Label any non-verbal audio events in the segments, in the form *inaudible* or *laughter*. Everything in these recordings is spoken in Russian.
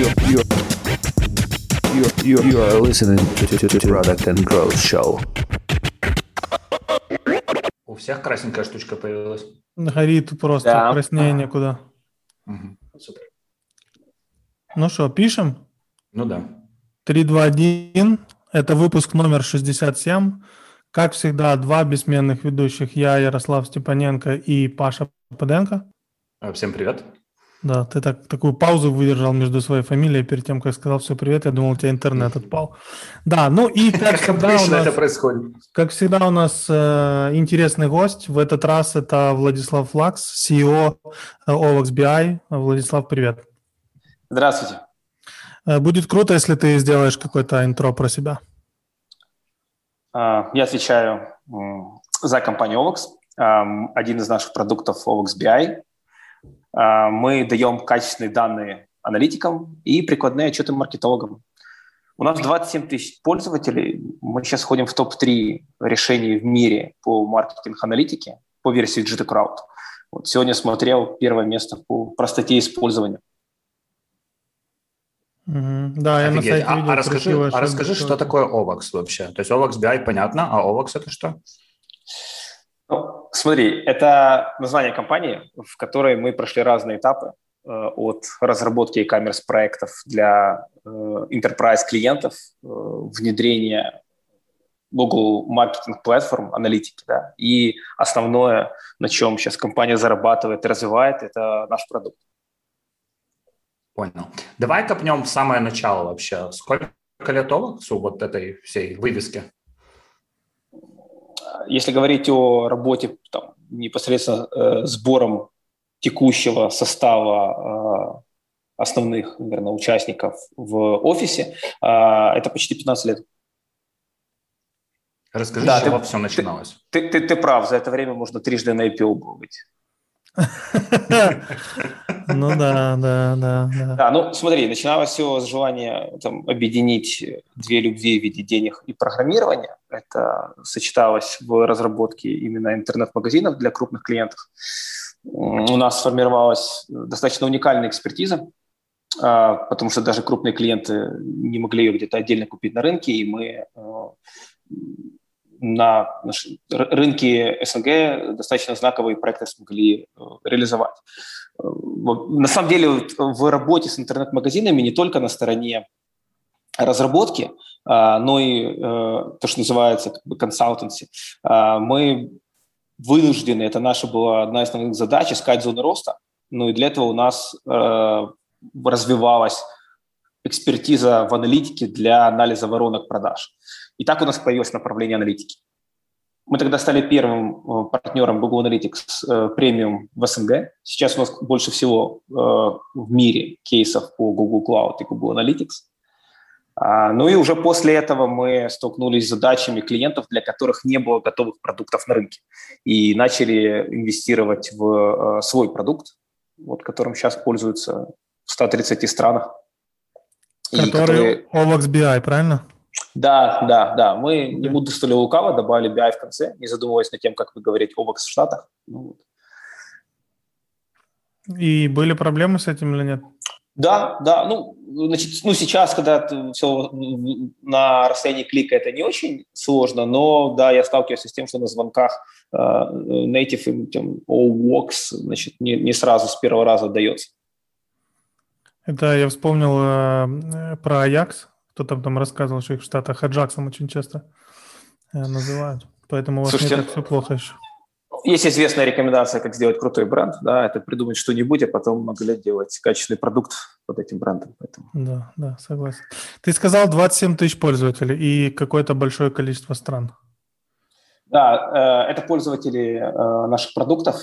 you, you, you, you are listening to, to, to Product and Growth Show. У всех красненькая штучка появилась. Горит просто Да. краснее некуда. Супер. Ну что, пишем? Ну да. 3, 2, 1. Это выпуск номер 67. Как всегда, два бессменных ведущих. Я, Ярослав Степаненко и Паша Паденко. А, Всем привет. Да, ты так, такую паузу выдержал между своей фамилией перед тем, как сказал все привет. Я думал, у тебя интернет отпал. Да, ну и *laughs* как Как всегда у обычно нас, это происходит. как всегда у нас э, интересный гость. В этот раз это Владислав Флакс, CEO OLX BI. Владислав, привет. Здравствуйте. Э, Будет круто, если ты сделаешь какое-то интро про себя. А, Я отвечаю за компанию. Ам, Один из наших продуктов OVX BI. А, Мы даем качественные данные аналитикам и прикладные отчеты маркетологам. У нас 27 тысяч пользователей. Мы сейчас входим в топ-3 решений в мире по маркетинг-аналитике по версии GT Crowd. Вот сегодня смотрел первое место по простоте использования. Мгм. Да, я на Офигеть. сайте А, видел. а расскажи, а расскажи, что такое OVAX вообще? То есть OVAX BI понятно, а OVAX это что? Ну, смотри, это название компании, в которой мы прошли разные этапы э, от разработки e-commerce проектов для э, enterprise клиентов, э, внедрения Google Marketing Platform, аналитики, да, и основное, на чем сейчас компания зарабатывает и развивает, это наш продукт. Понял. Давай копнем в самое начало вообще. Сколько лет OVAX вот этой всей вывески? Если говорить о работе там, непосредственно э, сбором текущего состава э, основных, наверное, участников в офисе, э, это почти 15 лет. Расскажи, Да, с чего ты- все начиналось. Ты, ты, ты прав, за это время можно трижды на IPO было быть. Ну да, да, да, да. Да, ну смотри, начиналось все с желания там, объединить две любви в виде денег и программирования. Это сочеталось в разработке именно интернет-магазинов для крупных клиентов. У нас сформировалась достаточно уникальная экспертиза, а, потому что даже крупные клиенты не могли ее где-то отдельно купить на рынке, и мы э, на рынке СНГ достаточно знаковые проекты смогли э, реализовать. Э, На самом деле в работе с интернет-магазинами не только на стороне разработки, а, но и э, то, что называется как бы консалтенси. А, Мы вынуждены, это наша была одна из основных задач, искать зоны роста. Ну и для этого у нас развивалась экспертиза в аналитике для анализа воронок продаж. И так у нас появилось направление аналитики. Мы тогда стали первым э, партнером Google Analytics э, премиум в СНГ. Сейчас у нас больше всего э, в мире кейсов по Google Cloud и Google Analytics. А, Ну и уже после этого мы столкнулись с задачами клиентов, для которых не было готовых продуктов на рынке. И начали инвестировать в свой продукт, вот, которым сейчас пользуются в 130 странах. И Который OVX BI, правильно? Да, да, да. Мы не буду столь лукаво, добавили BI в конце, не задумываясь над тем, как вы говорите OVX в Штатах. Ну, вот. И были проблемы с этим или нет? Да, да. Ну, значит, ну, сейчас, когда все на расстоянии клика, это не очень сложно, но да, я сталкиваюсь с тем, что на звонках э, native им тем OWOX, значит, не, не сразу с первого раза дается. Это я вспомнил э, про Аякс. Кто-то там рассказывал, что их в Штатах Аджаксом очень часто э, называют. Поэтому у вас Слушайте, не так все плохо еще. Есть известная рекомендация, как сделать крутой бренд, да, это придумать что-нибудь, а потом много лет делать качественный продукт под этим брендом. Поэтому. Да, да, согласен. Ты сказал 27 тысяч пользователей и какое-то большое количество стран. Да, э, это пользователи э, наших продуктов.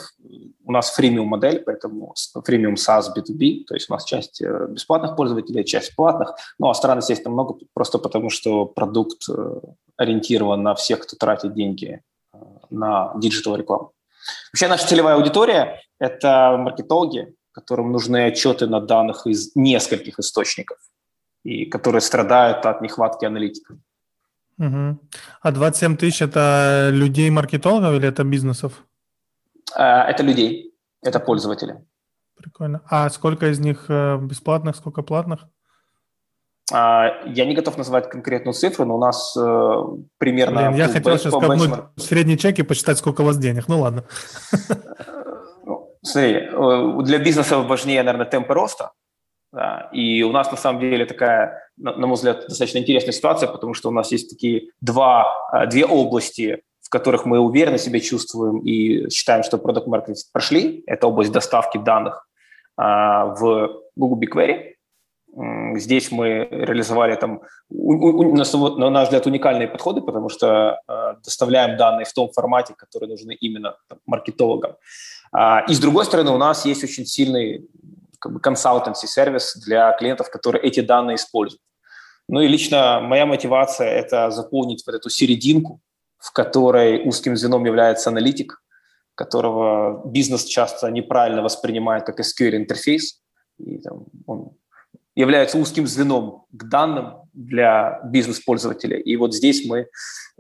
У нас freemium модель, поэтому freemium SaaS B2B, то есть у нас часть э, бесплатных пользователей, часть платных. Ну, а стран, естественно, много, просто потому что продукт ориентирован на всех, кто тратит деньги на digital рекламу. Вообще наша целевая аудитория – это маркетологи, которым нужны отчеты на данных из нескольких источников и которые страдают от нехватки аналитиков. Угу. А 27 тысяч это людей-маркетологов или это бизнесов? Э, Это людей, это пользователи. Прикольно. А сколько из них э, бесплатных, сколько платных? А, я не готов назвать конкретную цифру, но у нас э, примерно... Блин, я хотел сейчас копнуть средний чек и посчитать, сколько у вас денег. Ну ладно. Ну, смотри, для бизнеса важнее, наверное, темпы роста. Да, и у нас на самом деле такая, на, мой взгляд, достаточно интересная ситуация, потому что у нас есть такие два, э, две области, в которых мы уверенно себя чувствуем и считаем, что продукт маркетинг прошли. Это область доставки данных а, в Google BigQuery Здесь мы реализовали там, на наш взгляд, уникальные подходы, потому что э, доставляем данные в том формате, который нужны именно там, маркетологам. А, и с другой стороны, у нас есть очень сильный как бы, консалтенси-сервис для клиентов, которые эти данные используют. Ну и лично моя мотивация – это заполнить вот эту серединку, в которой узким звеном является аналитик, которого бизнес часто неправильно воспринимает как SQL-интерфейс. И там, он является узким звеном к данным для бизнес-пользователя. И вот здесь мы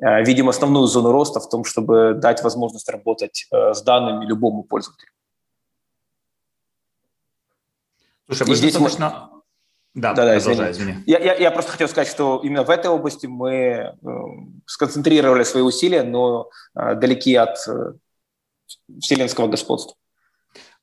э, видим основную зону роста в том, чтобы дать возможность работать э, с данными любому пользователю. Слушай, вы здесь достаточно... Мы... Да, да, да извини. извини. Я, я, я просто хотел сказать, что именно в этой области мы э, сконцентрировали свои усилия, но э, далеки от э, вселенского господства.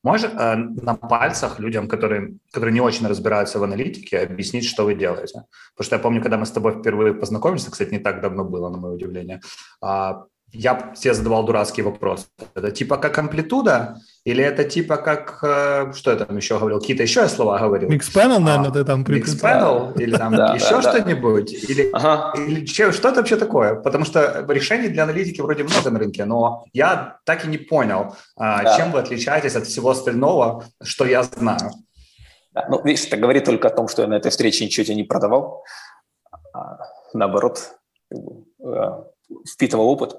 Можешь э, на пальцах людям, которые, которые не очень разбираются в аналитике, объяснить, что вы делаете? Потому что я помню, когда мы с тобой впервые познакомились, кстати, не так давно было, на мое удивление, а, я себе задавал дурацкий вопрос. Это типа как амплитуда? Или это типа как, э, что я там еще говорил, какие-то еще слова говорил? Mixpanel, наверное, а, ты там Mixpanel? Или там *laughs* еще что-нибудь? Или, или что, что это вообще такое? Потому что решений для аналитики вроде много на рынке, но я так и не понял, а, чем вы отличаетесь от всего остального, что я знаю. ну, видишь, это говорит только о том, что я на этой встрече ничего тебе не продавал. А, наоборот, э, впитывал опыт.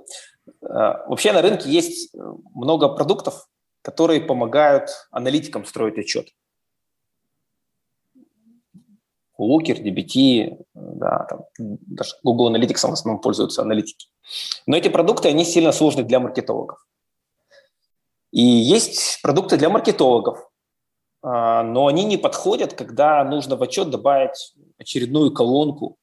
Э, вообще на рынке есть много продуктов, которые помогают аналитикам строить отчет. Looker, DBT, да, там, даже Google Analytics в основном пользуются аналитики. Но эти продукты, они сильно сложны для маркетологов. И есть продукты для маркетологов, а, но они не подходят, когда нужно в отчет добавить очередную колонку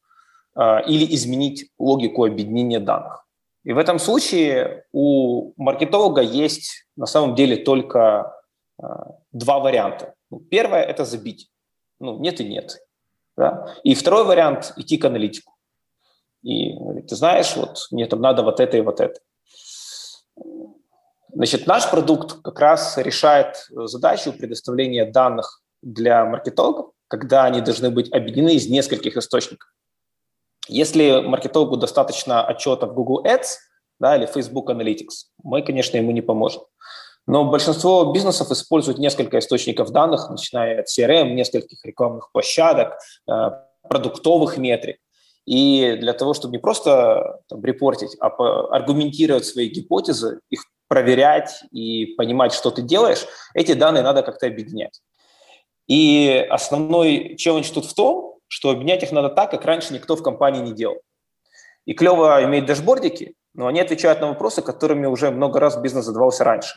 или изменить логику объединения данных. И в этом случае у маркетолога есть на самом деле только э, два варианта. Ну, первое – это забить. Ну, нет и нет. Да? И второй вариант – идти к аналитику. И ты знаешь, вот мне там надо вот это и вот это. Значит, наш продукт как раз решает задачу предоставления данных для маркетологов, когда они должны быть объединены из нескольких источников. Если маркетологу достаточно отчета в Google Ads да, или Facebook Analytics, мы, конечно, ему не поможем. Но большинство бизнесов используют несколько источников данных, начиная от CRM, нескольких рекламных площадок, э, продуктовых метрик. И для того, чтобы не просто там, репортить, а аргументировать свои гипотезы, их проверять и понимать, что ты делаешь, эти данные надо как-то объединять. И основной челлендж тут в том, что обменять их надо так, как раньше никто в компании не делал. И клево иметь дашбордики, но они отвечают на вопросы, которыми уже много раз бизнес задавался раньше.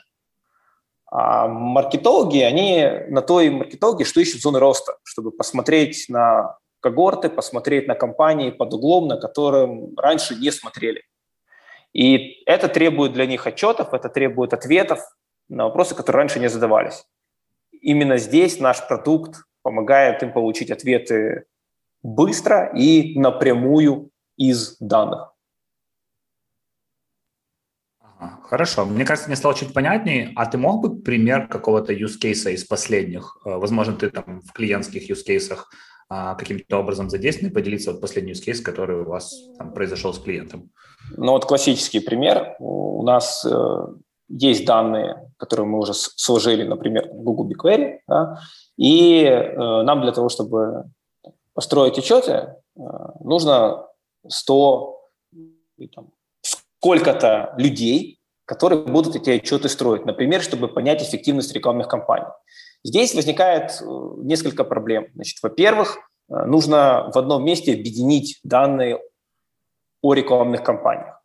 А маркетологи, они на то и маркетологи, что ищут зоны роста, чтобы посмотреть на когорты, посмотреть на компании под углом, на котором раньше не смотрели. И это требует для них отчетов, это требует ответов на вопросы, которые раньше не задавались. Именно здесь наш продукт помогает им получить ответы быстро и напрямую из данных. Хорошо. Мне кажется, мне стало чуть понятнее. А ты мог бы пример какого-то use case из последних? Э, возможно, ты там в клиентских use cases а, каким-то образом задействован, поделиться вот последний use case, который у вас там произошел с клиентом. Ну вот классический пример. У нас э, есть данные, которые мы уже сложили, например, в Google BigQuery, да, и э, нам для того, чтобы построить отчеты, э, нужно 100, там, сколько-то людей, которые будут эти отчеты строить, например, чтобы понять эффективность рекламных кампаний. Здесь возникает э, несколько проблем. Значит, во-первых, э, нужно в одном месте объединить данные о рекламных кампаниях.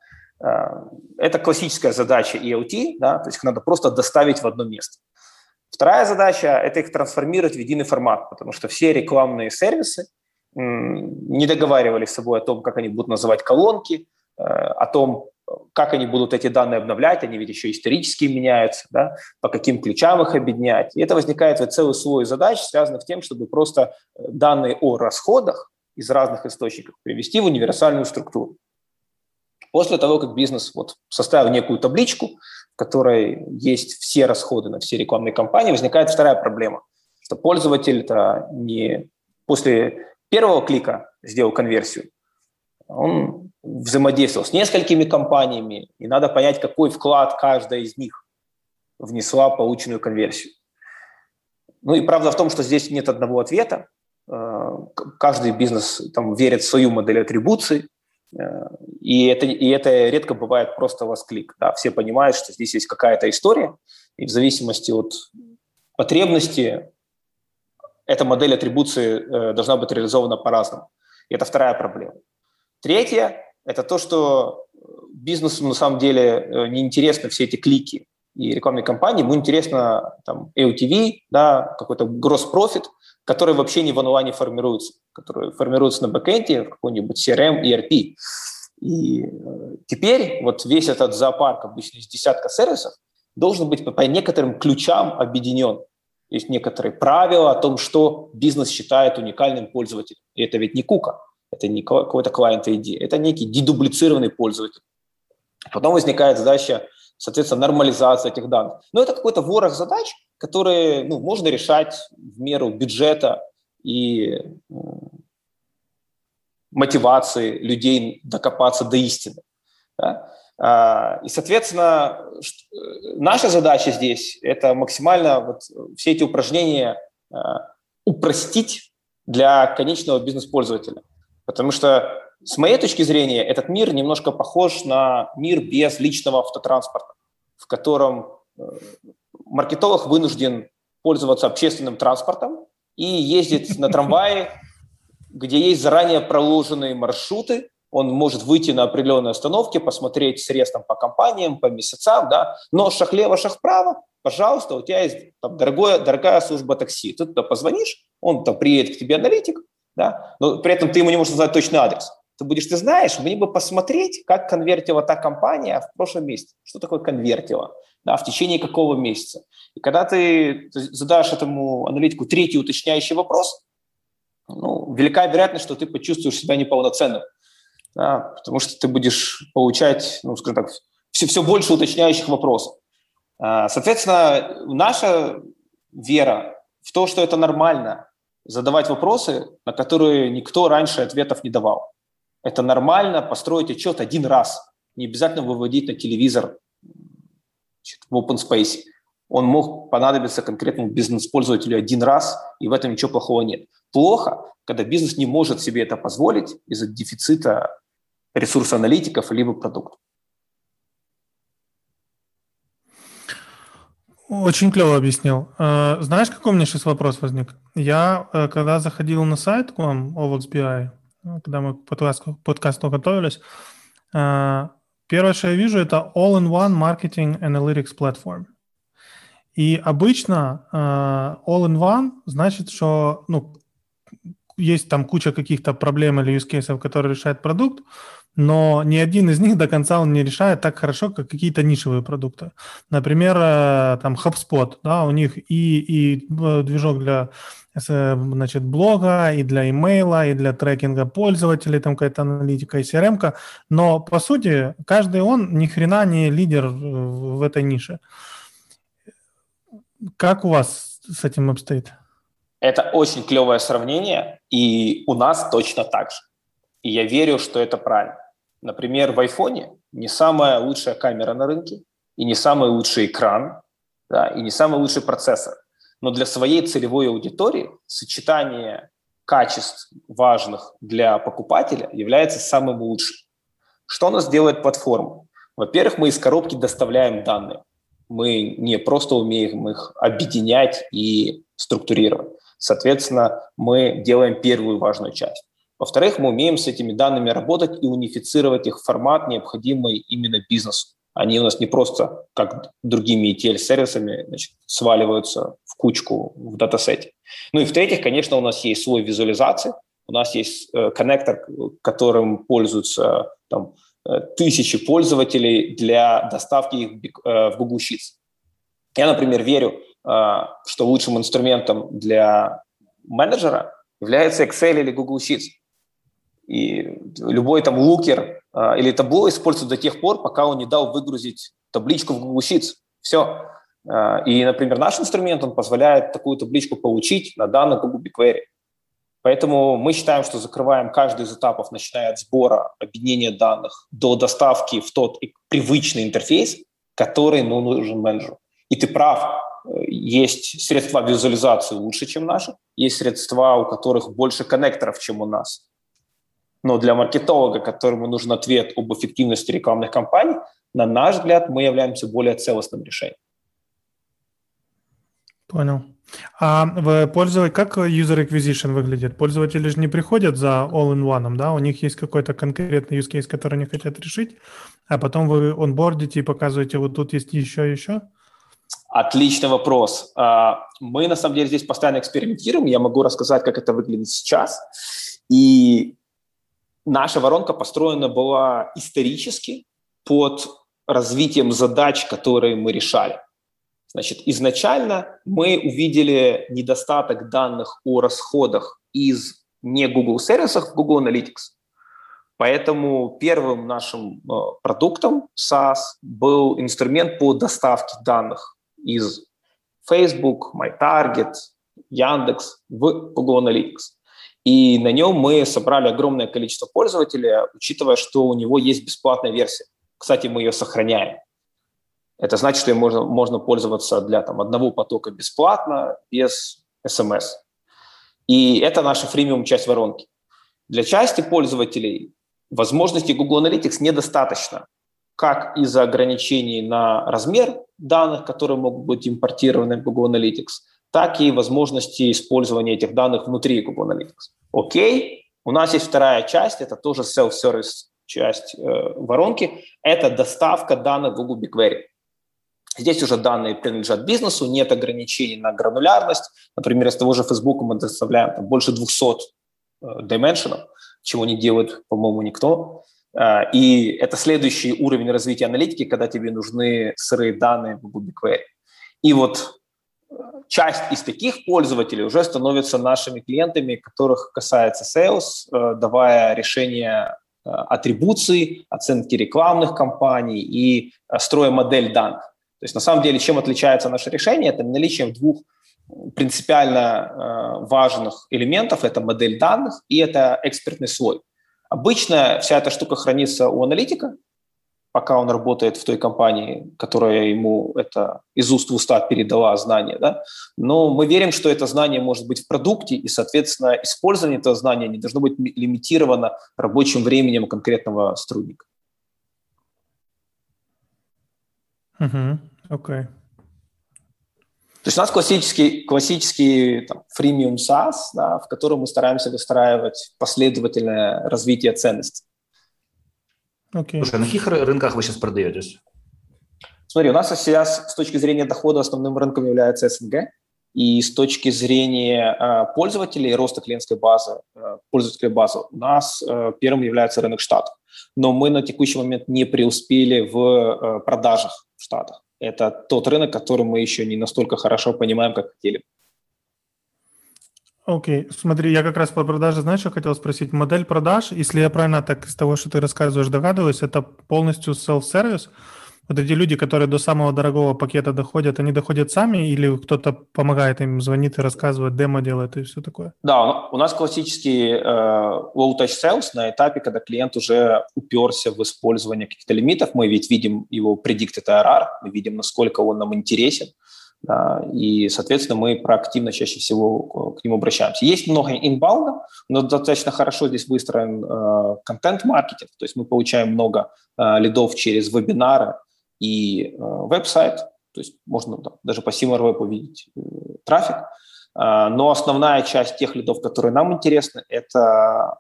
Это классическая задача EOT, да, то есть их надо просто доставить в одно место. Вторая задача – это их трансформировать в единый формат, потому что все рекламные сервисы не договаривались с собой о том, как они будут называть колонки, э, о том, как они будут эти данные обновлять, они ведь еще исторически меняются, да, по каким ключам их объединять. И это возникает вот целый слой задач, связанных с тем, чтобы просто э, данные о расходах из разных источников привести в универсальную структуру. После того, как бизнес вот составил некую табличку, в которой есть все расходы на все рекламные кампании, возникает вторая проблема, что пользователь это не после первого клика сделал конверсию, он взаимодействовал с несколькими компаниями, и надо понять, какой вклад каждая из них внесла полученную конверсию. Ну и правда в том, что здесь нет одного ответа. Э, каждый бизнес там верит в свою модель атрибуции, э, и это, и это редко бывает просто восклик. Да? Все понимают, что здесь есть какая-то история, и в зависимости от потребности эта модель атрибуции э, должна быть реализована по-разному. И это вторая проблема. Третье – это то, что бизнесу на самом деле э, неинтересны все эти клики и рекламные кампании, ему интересно там LTV, да, какой-то gross profit, который вообще не в онлайне формируется, который формируется на бэкэнде в какой-нибудь CRM, ERP. И э, теперь вот весь этот зоопарк обычно из десятка сервисов должен быть по некоторым ключам объединен. Есть некоторые правила о том, что бизнес считает уникальным пользователем. И это ведь не кука, это не какой-то client ID, это некий дедублицированный пользователь. Потом возникает задача, соответственно, нормализация этих данных. Но это какой-то ворох задач, которые ну, можно решать в меру бюджета и мотивации людей докопаться до истины. Да? А, и, соответственно, э, наша задача здесь – это максимально вот все эти упражнения а, упростить для конечного бизнес-пользователя. Потому что, с моей точки зрения, этот мир немножко похож на мир без личного автотранспорта, в котором э, маркетолог вынужден пользоваться общественным транспортом и ездить на трамвае, где есть заранее проложенные маршруты, он может выйти на определенной остановке, посмотреть срез там, по компаниям, по месяцам, да, но шаг лево, шаг вправо, пожалуйста, у тебя есть там, дорогое, дорогая служба такси. Ты туда позвонишь, он там приедет к тебе аналитик, да, но при этом ты ему не можешь назвать точный адрес. Ты будешь, ты знаешь, мне бы посмотреть, как конвертила та компания в прошлом месяце. Что такое конвертила? Да, в течение какого месяца. И когда ты задашь этому аналитику третий уточняющий вопрос, ну, велика вероятность, что ты почувствуешь себя неполноценным да, потому что ты будешь получать, ну, скажем так, все, все больше уточняющих вопросов. А, соответственно, наша вера в то, что это нормально, задавать вопросы, на которые никто раньше ответов не давал. Это нормально построить отчет один раз, не обязательно выводить на телевизор в open space. Он мог понадобиться конкретному бизнес-пользователю один раз, и в этом ничего плохого нет. Плохо, когда бизнес не может себе это позволить из-за дефицита ресурса аналитиков либо продукт. Очень клево объяснил. Э, знаешь, какой у меня сейчас вопрос возник? Я, э, когда заходил на сайт к вам, OVXBI, когда мы к подкасту, подкасту готовились, первое, что я вижу, это All-in-One Marketing Analytics Platform. И обычно All-in-One значит, что ну, есть там куча каких-то проблем или use cases, которые решает продукт, но ни один из них до конца он не решает так хорошо, как какие-то нишевые продукты. Например, э, там HubSpot, да, у них и, и э, движок для значит, блога, и для имейла, и для трекинга пользователей, там какая-то аналитика и CRM, но по сути каждый он ни хрена не лидер в этой нише. Как у вас с этим обстоит? Это очень клевое сравнение, и у нас точно так же. И я верю, что это правильно. Например, в айфоне не самая лучшая камера на рынке, и не самый лучший экран, да, и не самый лучший процессор. Но для своей целевой аудитории сочетание качеств важных для покупателя является самым лучшим. Что у нас делает платформа? Во-первых, мы из коробки доставляем данные. Мы не просто умеем их объединять и структурировать. Соответственно, мы делаем первую важную часть. Во-вторых, мы умеем с этими данными работать и унифицировать их в формат, необходимый именно бизнесу. Они у нас не просто, как другими ETL-сервисами, значит, сваливаются в кучку в датасете. Ну и в-третьих, конечно, у нас есть слой визуализации, У нас есть э, коннектор, которым пользуются там, тысячи пользователей для доставки их в Google Sheets. Я, например, верю, что лучшим инструментом для менеджера является Excel или Google Sheets. И любой там лукер или табло используют до тех пор, пока он не дал выгрузить табличку в Google Sheets. Все. И, например, наш инструмент, он позволяет такую табличку получить на данных Google BigQuery. Поэтому мы считаем, что закрываем каждый из этапов, начиная от сбора, объединения данных до доставки в тот привычный интерфейс, который ну, нужен менеджеру. И ты прав, э, есть средства визуализации лучше, чем наши, есть средства, у которых больше коннекторов, чем у нас. Но для маркетолога, которому нужен ответ об эффективности рекламных кампаний, на наш взгляд, мы являемся более целостным решением. Понял. А в пользователь, как user acquisition выглядит? Пользователи же не приходят за all-in-one, да? У них есть какой-то конкретный use case, который они хотят решить, а потом вы онбордите и показываете, вот тут есть еще, еще? Отличный вопрос. А, мы, на самом деле, здесь постоянно экспериментируем. Я могу рассказать, как это выглядит сейчас. И наша воронка построена была исторически под развитием задач, которые мы решали. Значит, изначально мы увидели недостаток данных о расходах из не Google сервисах в Google Analytics. Поэтому первым нашим э, продуктом SaaS был инструмент по доставке данных из Facebook, MyTarget, Яндекс в Google Analytics. И на нем мы собрали огромное количество пользователей, учитывая, что у него есть бесплатная версия. Кстати, мы ее сохраняем. Это значит, что им можно, можно пользоваться для там, одного потока бесплатно, без SMS. И это наша фримиум часть воронки. Для части пользователей возможностей Google Analytics недостаточно, как из-за ограничений на размер данных, которые могут быть импортированы в Google Analytics, так и возможности использования этих данных внутри Google Analytics. Окей, у нас есть вторая часть, это тоже self-service часть э, воронки, это доставка данных Google BigQuery. Здесь уже данные принадлежат бизнесу, нет ограничений на гранулярность. Например, из того же Facebook мы доставляем там, больше 200 э, чего не делает, по-моему, никто. Э, и это следующий уровень развития аналитики, когда тебе нужны сырые данные в Google BigQuery. И вот э, часть из таких пользователей уже становятся нашими клиентами, которых касается sales, э, давая решение э, атрибуции, оценки рекламных кампаний и строя модель данных. То есть на самом деле чем отличается наше решение? Это наличием двух принципиально э, важных элементов. Это модель данных и это экспертный слой. Обычно вся эта штука хранится у аналитика, пока он работает в той компании, которая ему это из уст в уста передала знание. Да? Но мы верим, что это знание может быть в продукте, и, соответственно, использование этого знания не должно быть лимитировано рабочим временем конкретного сотрудника. Угу. Окей. Okay. То есть у нас классический, классический там, freemium SaaS, да, в котором мы стараемся выстраивать последовательное развитие ценностей. Okay. Слушай, а на каких рынках вы сейчас продаетесь? Смотри, у нас сейчас с точки зрения дохода основным рынком является СНГ, и с точки зрения э, пользователей, роста клиентской базы, э, пользовательской базы, у нас э, первым является рынок Штатов. Но мы на текущий момент не преуспели в э, продажах в Штатах. Это тот рынок, который мы еще не настолько хорошо понимаем, как хотели. Окей, okay. смотри, я как раз по продаже, знаешь, что хотел спросить? Модель продаж, если я правильно так из того, что ты рассказываешь, догадываюсь, это полностью self-service, вот эти люди, которые до самого дорогого пакета доходят, они доходят сами или кто-то помогает им, звонит и рассказывает, демо делает и все такое? Да, у нас классический э, low-touch sales на этапе, когда клиент уже уперся в использование каких-то лимитов. Мы ведь видим его predicted ARR, мы видим, насколько он нам интересен. Да, и, соответственно, мы проактивно чаще всего к нему обращаемся. Есть много инбаунда, но достаточно хорошо здесь выстроен э, контент-маркетинг, то есть мы получаем много э, лидов через вебинары, и э, веб-сайт, то есть можно там, даже по SimilarWeb увидеть э, трафик. Э, но основная часть тех лидов, которые нам интересны, это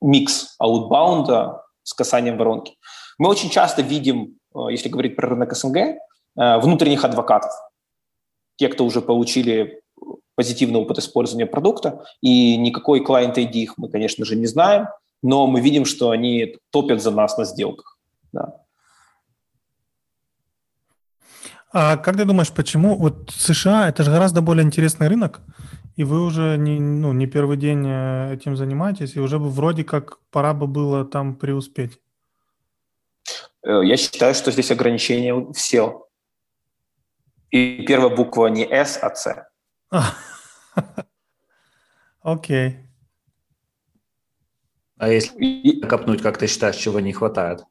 микс аутбаунда с касанием воронки. Мы очень часто видим, э, если говорить про рынок СНГ, э, внутренних адвокатов. Те, кто уже получили позитивный опыт использования продукта, и никакой client ID их мы, конечно же, не знаем, но мы видим, что они топят за нас на сделках. Да. А как ты думаешь, почему вот США это же гораздо более интересный рынок, и вы уже не, ну, не первый день э, этим занимаетесь, и уже бы вроде как пора бы было там преуспеть? Э, я считаю, что здесь ограничение в SEO. И первая буква не S, а C. *laughs* Окей. А если копнуть, как ты считаешь, чего не хватает?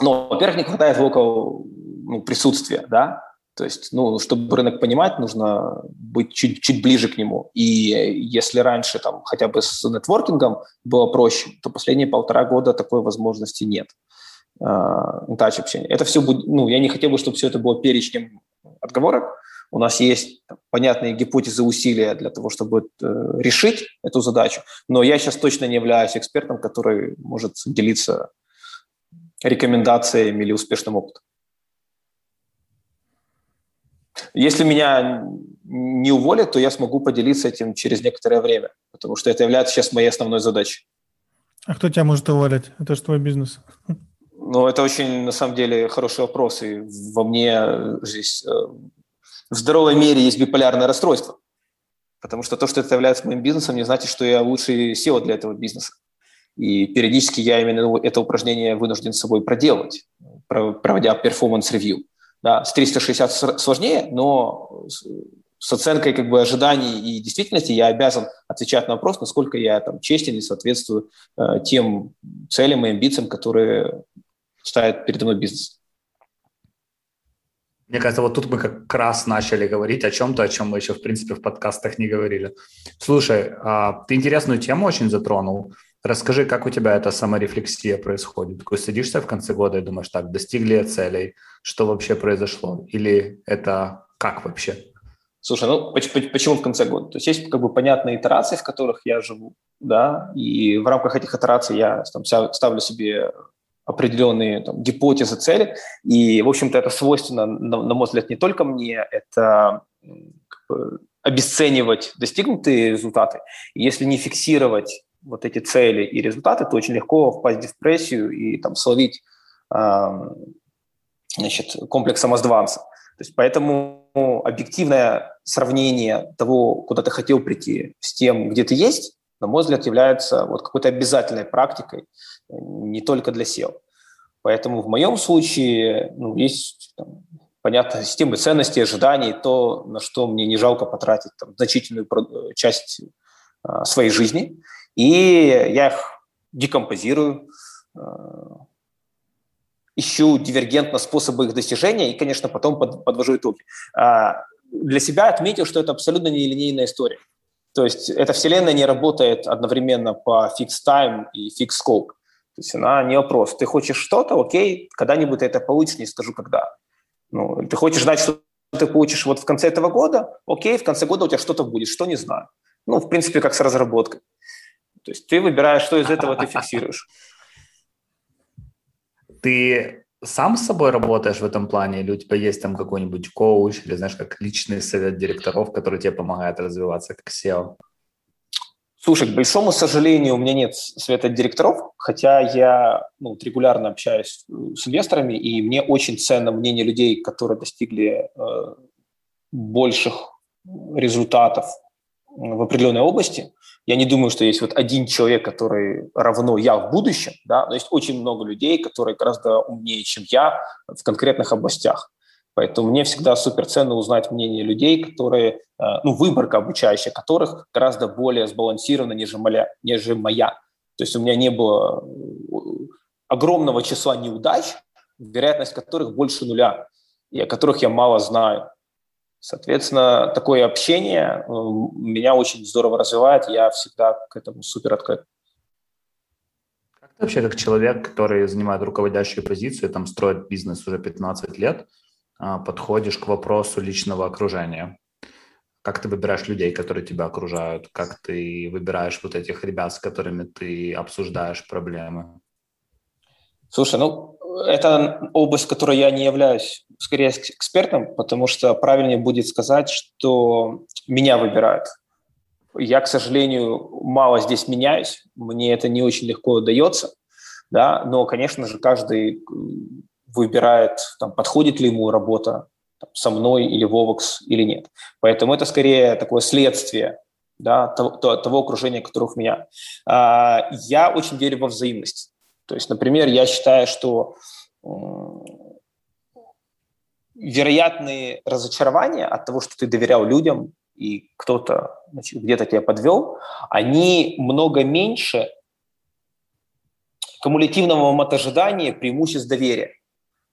Ну, во-первых, не хватает локал ну, присутствия, да, то есть, ну, чтобы рынок понимать, нужно быть чуть, чуть ближе к нему. И если раньше там хотя бы с нетворкингом было проще, то последние полтора года такой возможности нет. Uh, общения. Это все будет, ну, я не хотел бы, чтобы все это было перечнем отговорок. У нас есть там, понятные гипотезы, усилия для того, чтобы э, решить эту задачу. Но я сейчас точно не являюсь экспертом, который может делиться рекомендациями или успешным опытом. Если меня не уволят, то я смогу поделиться этим через некоторое время, потому что это является сейчас моей основной задачей. А кто тебя может уволить? Это же твой бизнес. Ну, это очень, на самом деле, хороший вопрос. И во мне здесь э, в здоровой мере есть биполярное расстройство. Потому что то, что это является моим бизнесом, не значит, что я лучший SEO для этого бизнеса. И периодически я именно это упражнение вынужден с собой проделать, проводя performance review. Да, с 360 сложнее, но с оценкой как бы ожиданий и действительности я обязан отвечать на вопрос, насколько я там честен и соответствую э, тем целям и амбициям, которые ставит передо мной бизнес. Мне кажется, вот тут мы как раз начали говорить о чем-то, о чем мы еще, в принципе, в подкастах не говорили. Слушай, а, ты интересную тему очень затронул. Расскажи, как у тебя эта саморефлексия происходит? Такой садишься в конце года и думаешь, так, достигли целей, что вообще произошло? Или это как вообще? Слушай, ну почему в конце года? То есть есть как бы понятные итерации, в которых я живу, да, и в рамках этих итераций я там, ставлю себе определенные там, гипотезы, цели, и, в общем-то, это свойственно, на, на мой взгляд, не только мне, это как бы, обесценивать достигнутые результаты. Если не фиксировать вот эти цели и результаты, то очень легко впасть в депрессию и там словить э, значит, комплекс самозванца. То есть поэтому объективное сравнение того, куда ты хотел прийти, с тем, где ты есть, на мой взгляд, является вот какой-то обязательной практикой не только для SEO. Поэтому в моем случае ну, есть там, понятно, системы ценностей, ожиданий, то, на что мне не жалко потратить там, значительную часть а, своей жизни. И я их декомпозирую, а, ищу дивергентно способы их достижения и, конечно, потом под, подвожу итоги. А, для себя отметил, что это абсолютно нелинейная история. То есть эта вселенная не работает одновременно по fixed time и fixed scope. То есть она не вопрос. Ты хочешь что-то, окей, когда-нибудь ты это получишь, не скажу когда. Ну, ты хочешь знать, что ты получишь вот в конце этого года, окей, в конце года у тебя что-то будет, что не знаю. Ну, в принципе, как с разработкой. То есть ты выбираешь, что из этого ты фиксируешь. Ты сам с собой работаешь в этом плане, или у тебя есть там какой-нибудь коуч, или, знаешь, как личный совет директоров, который тебе помогает развиваться как SEO? Слушай, к большому сожалению, у меня нет совета директоров, хотя я ну, регулярно общаюсь с инвесторами, и мне очень ценно мнение людей, которые достигли э, больших результатов в определенной области. Я не думаю, что есть вот один человек, который равно я в будущем, да, но есть очень много людей, которые гораздо умнее, чем я в конкретных областях. Поэтому мне всегда супер ценно узнать мнение людей, которые, э, ну, выборка обучающих которых гораздо более сбалансирована. Нежели моя. То есть у меня не было э, огромного числа неудач, вероятность которых больше нуля, и о которых я мало знаю. Соответственно, такое общение э, меня очень здорово развивает, я всегда к этому супер открыт. Как ты вообще, как человек, который занимает руководящую позицию, там строит бизнес уже 15 лет, а, подходишь к вопросу личного окружения? Как ты выбираешь людей, которые тебя окружают? Как ты выбираешь вот этих ребят, с которыми ты обсуждаешь проблемы? Слушай, ну, это область, в которой я не являюсь скорее экспертом, потому что правильнее будет сказать, что меня выбирают. Я, к сожалению, мало здесь меняюсь, мне это не очень легко удается, да, но, конечно же, каждый выбирает, там, подходит ли ему работа там, со мной или в Vovox или нет. Поэтому это скорее такое следствие да, того, того окружения, которых у меня. А, я очень верю во взаимность. То есть, например, я считаю, что вероятные разочарования от того, что ты доверял людям, и кто-то где-то тебя подвел, они много меньше кумулятивного мотожидания преимуществ доверия.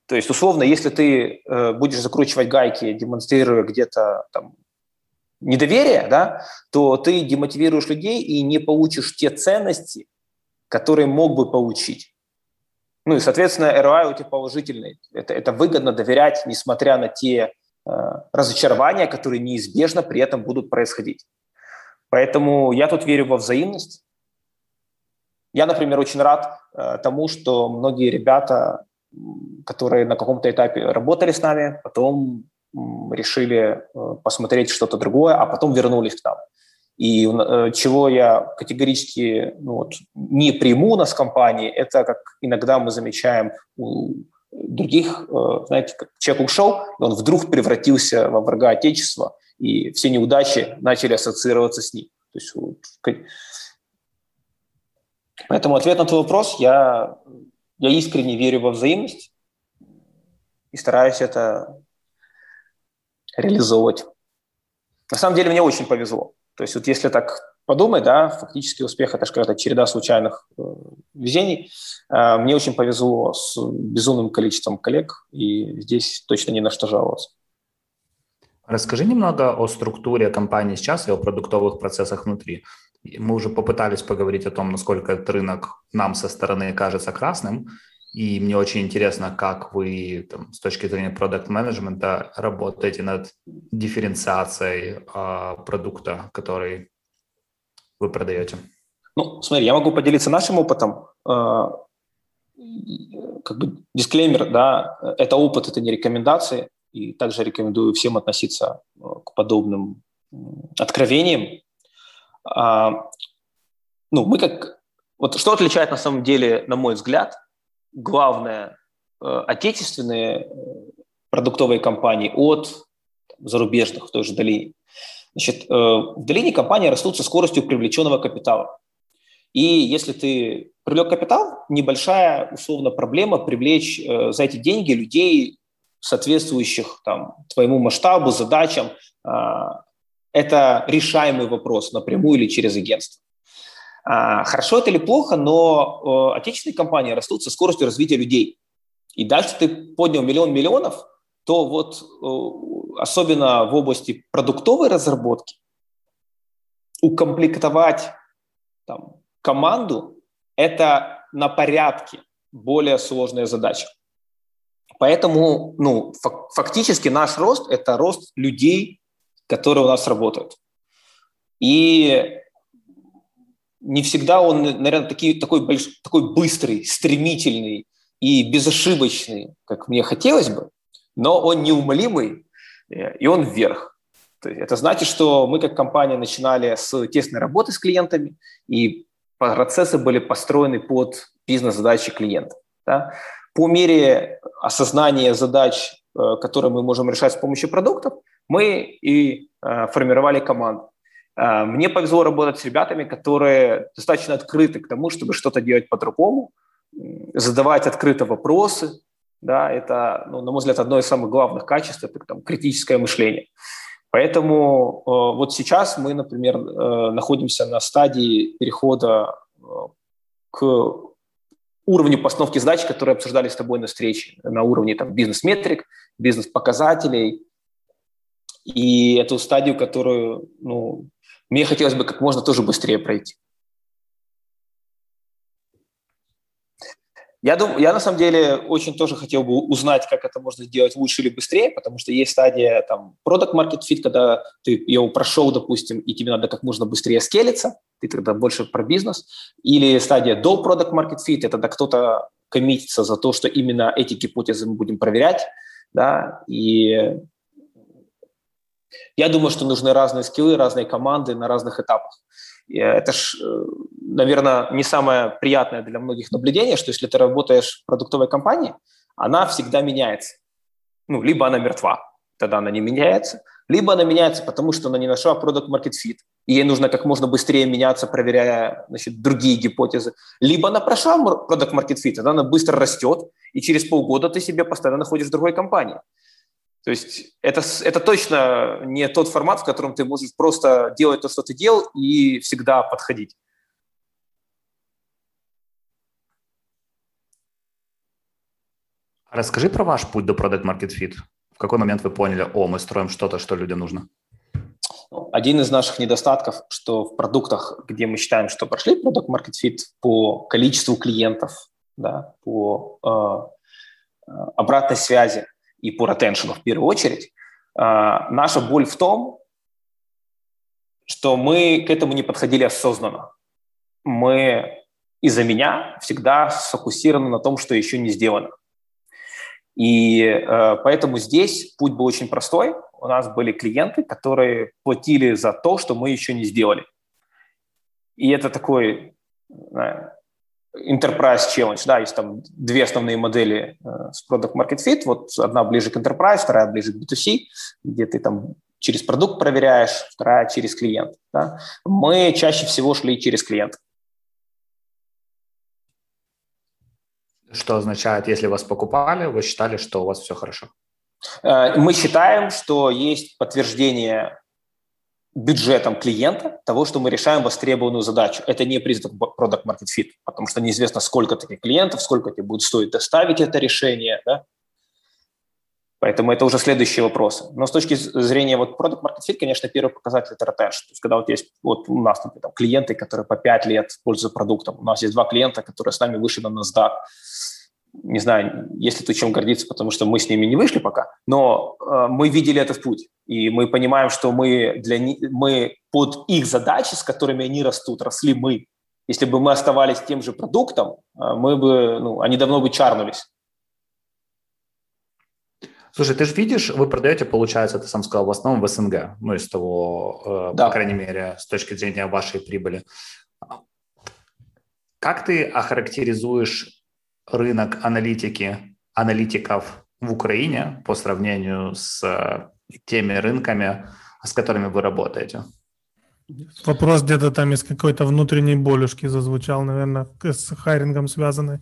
То есть, условно, если ты э, будешь закручивать гайки, демонстрируя где-то там недоверие, да, то ты демотивируешь людей и не получишь те ценности, которые мог бы получить. Ну и, соответственно, ROI у тебя положительный. Это, это выгодно доверять, несмотря на те э, разочарования, которые неизбежно при этом будут происходить. Поэтому я тут верю во взаимность. Я, например, очень рад э, тому, что многие ребята, которые на каком-то этапе работали с нами, потом решили э, посмотреть что-то другое, а потом вернулись к нам. И э, чего я категорически ну, вот, не приму у нас в компании, это как иногда мы замечаем у других, э, знаете, как человек ушел, и он вдруг превратился во врага Отечества, и все неудачи начали ассоциироваться с ним. То есть, вот, поэтому ответ на твой вопрос, я, я искренне верю во взаимность и стараюсь это реализовывать. На самом деле мне очень повезло. То есть вот если так подумать, да, фактически успех – это же какая-то череда случайных э, везений. Э, мне очень повезло с безумным количеством коллег, и здесь точно не на что жаловаться. Расскажи немного о структуре компании сейчас и о продуктовых процессах внутри. Мы уже попытались поговорить о том, насколько этот рынок нам со стороны кажется красным, и мне очень интересно, как вы там, с точки зрения продукт-менеджмента работаете над дифференциацией э, продукта, который вы продаете. Ну, смотри, я могу поделиться нашим опытом. Э, как бы дисклеймер, да, это опыт, это не рекомендации, и также рекомендую всем относиться э, к подобным откровениям. А, ну, мы как... Вот что отличает на самом деле, на мой взгляд, главное э, отечественные э, продуктовые компании от зарубежных в той же долине. Значит, э, в долине компании растут со скоростью привлеченного капитала. И если ты привлек капитал, небольшая условно проблема привлечь за эти деньги людей, соответствующих там, твоему масштабу, задачам. Это решаемый вопрос напрямую или через агентство. А, хорошо это или плохо, но отечественные компании растут со скоростью развития людей. И дальше ты поднял миллион миллионов, то вот особенно в области продуктовой разработки укомплектовать там, команду – это на порядке более сложная задача. Поэтому ну, фактически наш рост – это рост людей, которые у нас работают. И не всегда он, наверное, такие, такой, больш, такой быстрый, стремительный и безошибочный, как мне хотелось бы, но он неумолимый, э, и он вверх. Это значит, что мы как компания начинали с тесной работы с клиентами, и процессы были построены под бизнес-задачи клиента. Да? По мере осознания задач, э, которые мы можем решать с помощью продуктов, мы и э, формировали команду. А, мне повезло работать с ребятами, которые достаточно открыты к тому, чтобы что-то делать по-другому, задавать открыто вопросы. Да, это, ну, на мой взгляд, одно из самых главных качеств – это там, критическое мышление. Поэтому э, вот сейчас мы, например, э, находимся на стадии перехода э, к уровню постановки задач, которые обсуждали с тобой на встрече, на уровне там, бизнес-метрик, бизнес-показателей. И эту стадию, которую ну, мне хотелось бы как можно тоже быстрее пройти. Я, думаю, я на самом деле очень тоже хотел бы узнать, как это можно сделать лучше или быстрее, потому что есть стадия там product market fit, когда ты его прошел, допустим, и тебе надо как можно быстрее скелиться, ты тогда больше про бизнес, или стадия до product market fit, это когда кто-то коммититься за то, что именно эти гипотезы мы будем проверять, да, и я думаю, что нужны разные скиллы, разные команды на разных этапах. И это ж, э, наверное, не самое приятное для многих наблюдение, что если ты работаешь в продуктовой компании, она всегда меняется. Ну, либо она мертва, тогда она не меняется, либо она меняется, потому что она не нашла product market fit, и ей нужно как можно быстрее меняться, проверяя значит, другие гипотезы. Либо она прошла product market fit, тогда она быстро растет, и через полгода ты себе постоянно находишь в другой компании. То есть это, это точно не тот формат, в котором ты можешь просто делать то, что ты делал, и всегда подходить. Расскажи про ваш путь до Product Market Fit. В какой момент вы поняли, о, мы строим что-то, что людям нужно? Ну, один из наших недостатков, что в продуктах, где мы считаем, что прошли Product Market Fit по количеству клиентов, да, по э, э обратной связи и по ретеншену в первую очередь, э, наша боль в том, что мы к этому не подходили осознанно. Мы из-за меня всегда сфокусированы на том, что еще не сделано. И э, поэтому здесь путь был очень простой. У нас были клиенты, которые платили за то, что мы еще не сделали. И это такой enterprise challenge, да, есть там две основные модели э, с product market fit, вот одна ближе к enterprise, вторая ближе к B2C, где ты там через продукт проверяешь, вторая через клиент. Да. Мы чаще всего шли через клиент. Что означает, если вас покупали, вы считали, что у вас все хорошо? Э, мы считаем, что есть подтверждение бюджетом клиента того, что мы решаем востребованную задачу. Это не признак product market fit, потому что неизвестно, сколько таких клиентов, сколько тебе будет стоить доставить это решение. Да? Поэтому это уже следующие вопросы. Но с точки зрения вот product market fit, конечно, первый показатель – это retention. То есть когда вот есть вот у нас, например, клиенты, которые по 5 лет пользуются продуктом. У нас есть два клиента, которые с нами вышли на NASDAQ не знаю, есть ли тут чем гордиться, потому что мы с ними не вышли пока, но э, мы видели этот путь, и мы понимаем, что мы, для, мы под их задачи, с которыми они растут, росли мы. Если бы мы оставались тем же продуктом, э, мы бы, ну, они давно бы чарнулись. Слушай, ты же видишь, вы продаете, получается, ты сам сказал, в основном в СНГ, ну, из того, э, да. по крайней мере, с точки зрения вашей прибыли. Как ты охарактеризуешь рынок аналитики, аналитиков в Украине по сравнению с э, теми рынками, с которыми вы работаете? Вопрос где-то там из какой-то внутренней болюшки зазвучал, наверное, с хайрингом связанный.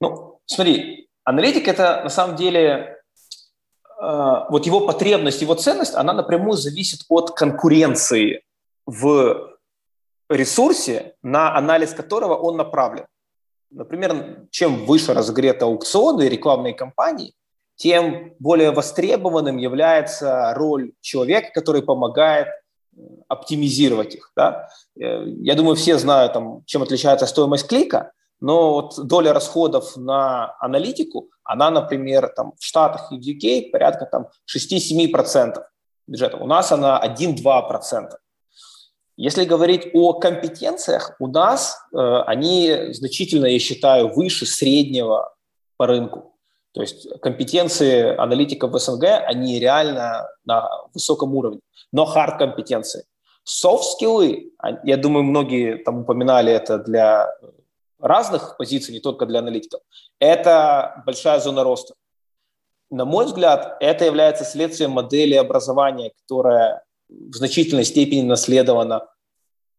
Ну, смотри, аналитик это на самом деле э, вот его потребность, его ценность, она напрямую зависит от конкуренции в ресурсе, на анализ которого он направлен. Например, чем выше разогреты аукционы и рекламные кампании, тем более востребованным является роль человека, который помогает э, оптимизировать их. Да? Э, я думаю, все знают, там, чем отличается стоимость клика, но вот доля расходов на аналитику, она, например, там, в Штатах и в UK порядка там, 6-7% бюджета. У нас она 1-2%. Если говорить о компетенциях, у нас э, они значительно, я считаю, выше среднего по рынку. То есть компетенции аналитиков в СНГ, они реально на высоком уровне, но хард-компетенции. Софт-скиллы, я думаю, многие там упоминали это для разных позиций, не только для аналитиков, это большая зона роста. На мой взгляд, это является следствием модели образования, которая в значительной степени наследовано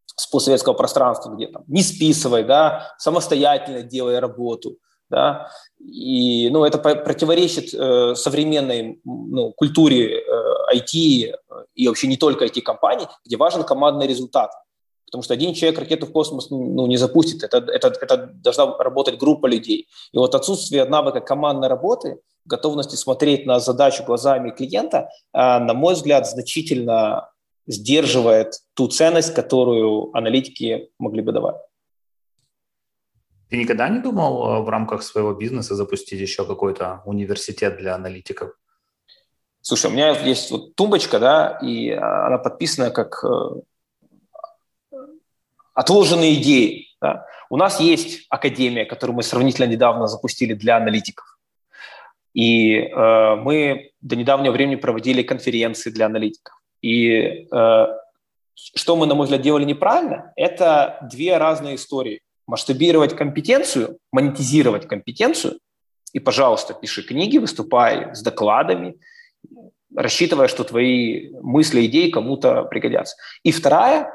с постсоветского пространства, где там не списывай, да, самостоятельно делай работу, да, и, ну, это противоречит э, современной ну, культуре э, IT и вообще не только IT-компаний, где важен командный результат. Потому что один человек ракету в космос ну, не запустит, это, это, это должна работать группа людей. И вот отсутствие навыка командной работы – готовности смотреть на задачу глазами клиента, а, на мой взгляд, значительно сдерживает ту ценность, которую аналитики могли бы давать. Ты никогда не думал а, в рамках своего бизнеса запустить еще какой-то университет для аналитиков? Слушай, у меня есть вот тумбочка, да, и она подписана как э, отложенные идеи. Да? У нас есть академия, которую мы сравнительно недавно запустили для аналитиков. И э, мы до недавнего времени проводили конференции для аналитиков. И э, что мы, на мой взгляд, делали неправильно, это две разные истории. Масштабировать компетенцию, монетизировать компетенцию, и, пожалуйста, пиши книги, выступай с докладами, рассчитывая, что твои мысли, идеи кому-то пригодятся. И вторая,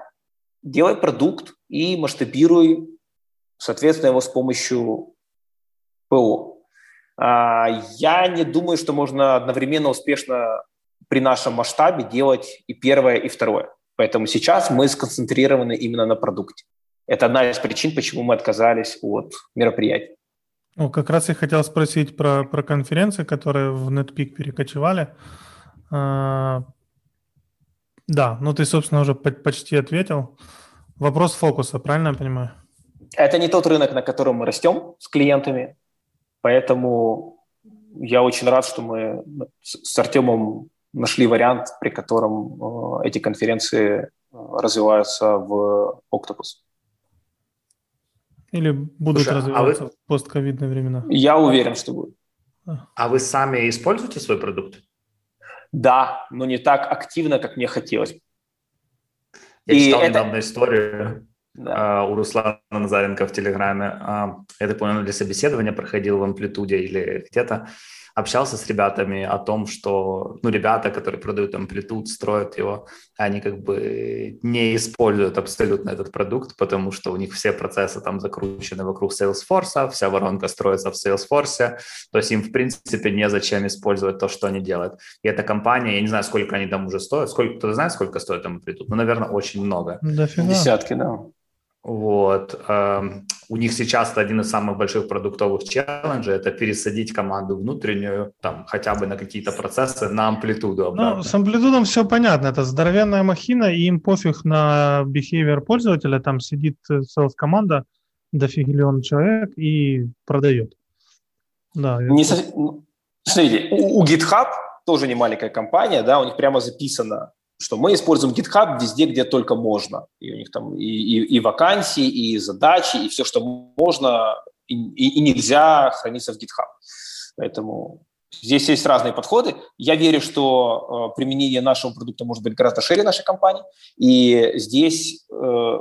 делай продукт и масштабируй, соответственно, его с помощью ПО. А, я не думаю, что можно одновременно успешно при нашем масштабе делать и первое, и второе. Поэтому сейчас мы сконцентрированы именно на продукте. Это одна из причин, почему мы отказались от мероприятий. Ну, как раз я хотел спросить про, про конференции, которые в NetPeak перекочевали. А, да, ну ты, собственно, уже почти ответил. Вопрос фокуса, правильно я понимаю? Это не тот рынок, на котором мы растем с клиентами. Поэтому я очень рад, что мы с Артемом нашли вариант, при котором э, эти конференции э, развиваются в Octopus. Или будут Слушай, развиваться а вы... в постковидные времена? Я уверен, что будут. А вы сами используете свой продукт? Да, но не так активно, как мне хотелось. Я И читал это... недавно историю да. А, у Руслана Назаренко в Телеграме. А, я так понял, для собеседования проходил в амплитуде или где-то общался с ребятами о том, что, ну, ребята, которые продают амплитуд, строят его, они как бы не используют абсолютно этот продукт, потому что у них все процессы там закручены вокруг Salesforce, вся воронка строится в Salesforce, то есть им, в принципе, незачем использовать то, что они делают. И эта компания, я не знаю, сколько они там уже стоят, сколько, кто знает, сколько стоит амплитуд? Ну, наверное, очень много. Дофига. Десятки, да. Вот. У них сейчас один из самых больших продуктовых челленджей – это пересадить команду внутреннюю, там, хотя бы на какие-то процессы, на амплитуду обратно. Ну, с амплитудом все понятно. Это здоровенная махина, и им пофиг на behavior пользователя. Там сидит sales-команда, дофигиллион человек, и продает. Да, не со... Ну, смотрите, у, у GitHub тоже не маленькая компания, да, у них прямо записано что мы используем GitHub везде, где только можно. И у них там и, и, и вакансии, и задачи, и все, что можно и, и, и нельзя храниться в GitHub. Поэтому здесь есть разные подходы. Я верю, что э, применение нашего продукта может быть гораздо шире нашей компании. И здесь э,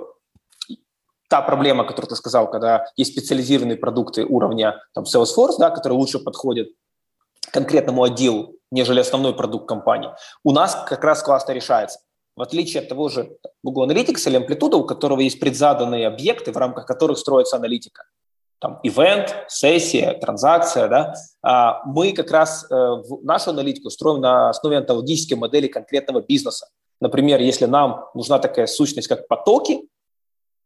та проблема, которую ты сказал, когда есть специализированные продукты уровня там, Salesforce, да, которые лучше подходят конкретному отделу, нежели основной продукт компании, у нас как раз классно решается. В отличие от того же Google Analytics или Amplitude, у которого есть предзаданные объекты, в рамках которых строится аналитика. Там ивент, сессия, транзакция, да, а мы как раз э, нашу аналитику строим на основе онтологической модели конкретного бизнеса. Например, если нам нужна такая сущность, как потоки,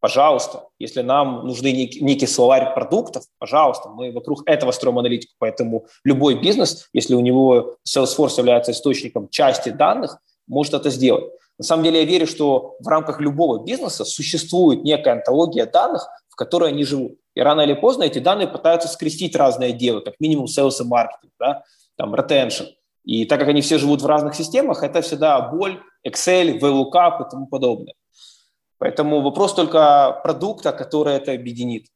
пожалуйста. Если нам нужны некий, некий словарь продуктов, пожалуйста, мы вокруг этого строим аналитику. Поэтому любой бизнес, если у него Salesforce является источником части данных, может это сделать. На самом деле я верю, что в рамках любого бизнеса существует некая антология данных, в которой они живут. И рано или поздно эти данные пытаются скрестить разные отделы, как минимум sales и маркетинг, да, там, retention. И так как они все живут в разных системах, это всегда боль, Excel, VLOOKUP и тому подобное. Поэтому вопрос только продукта, который это объединит.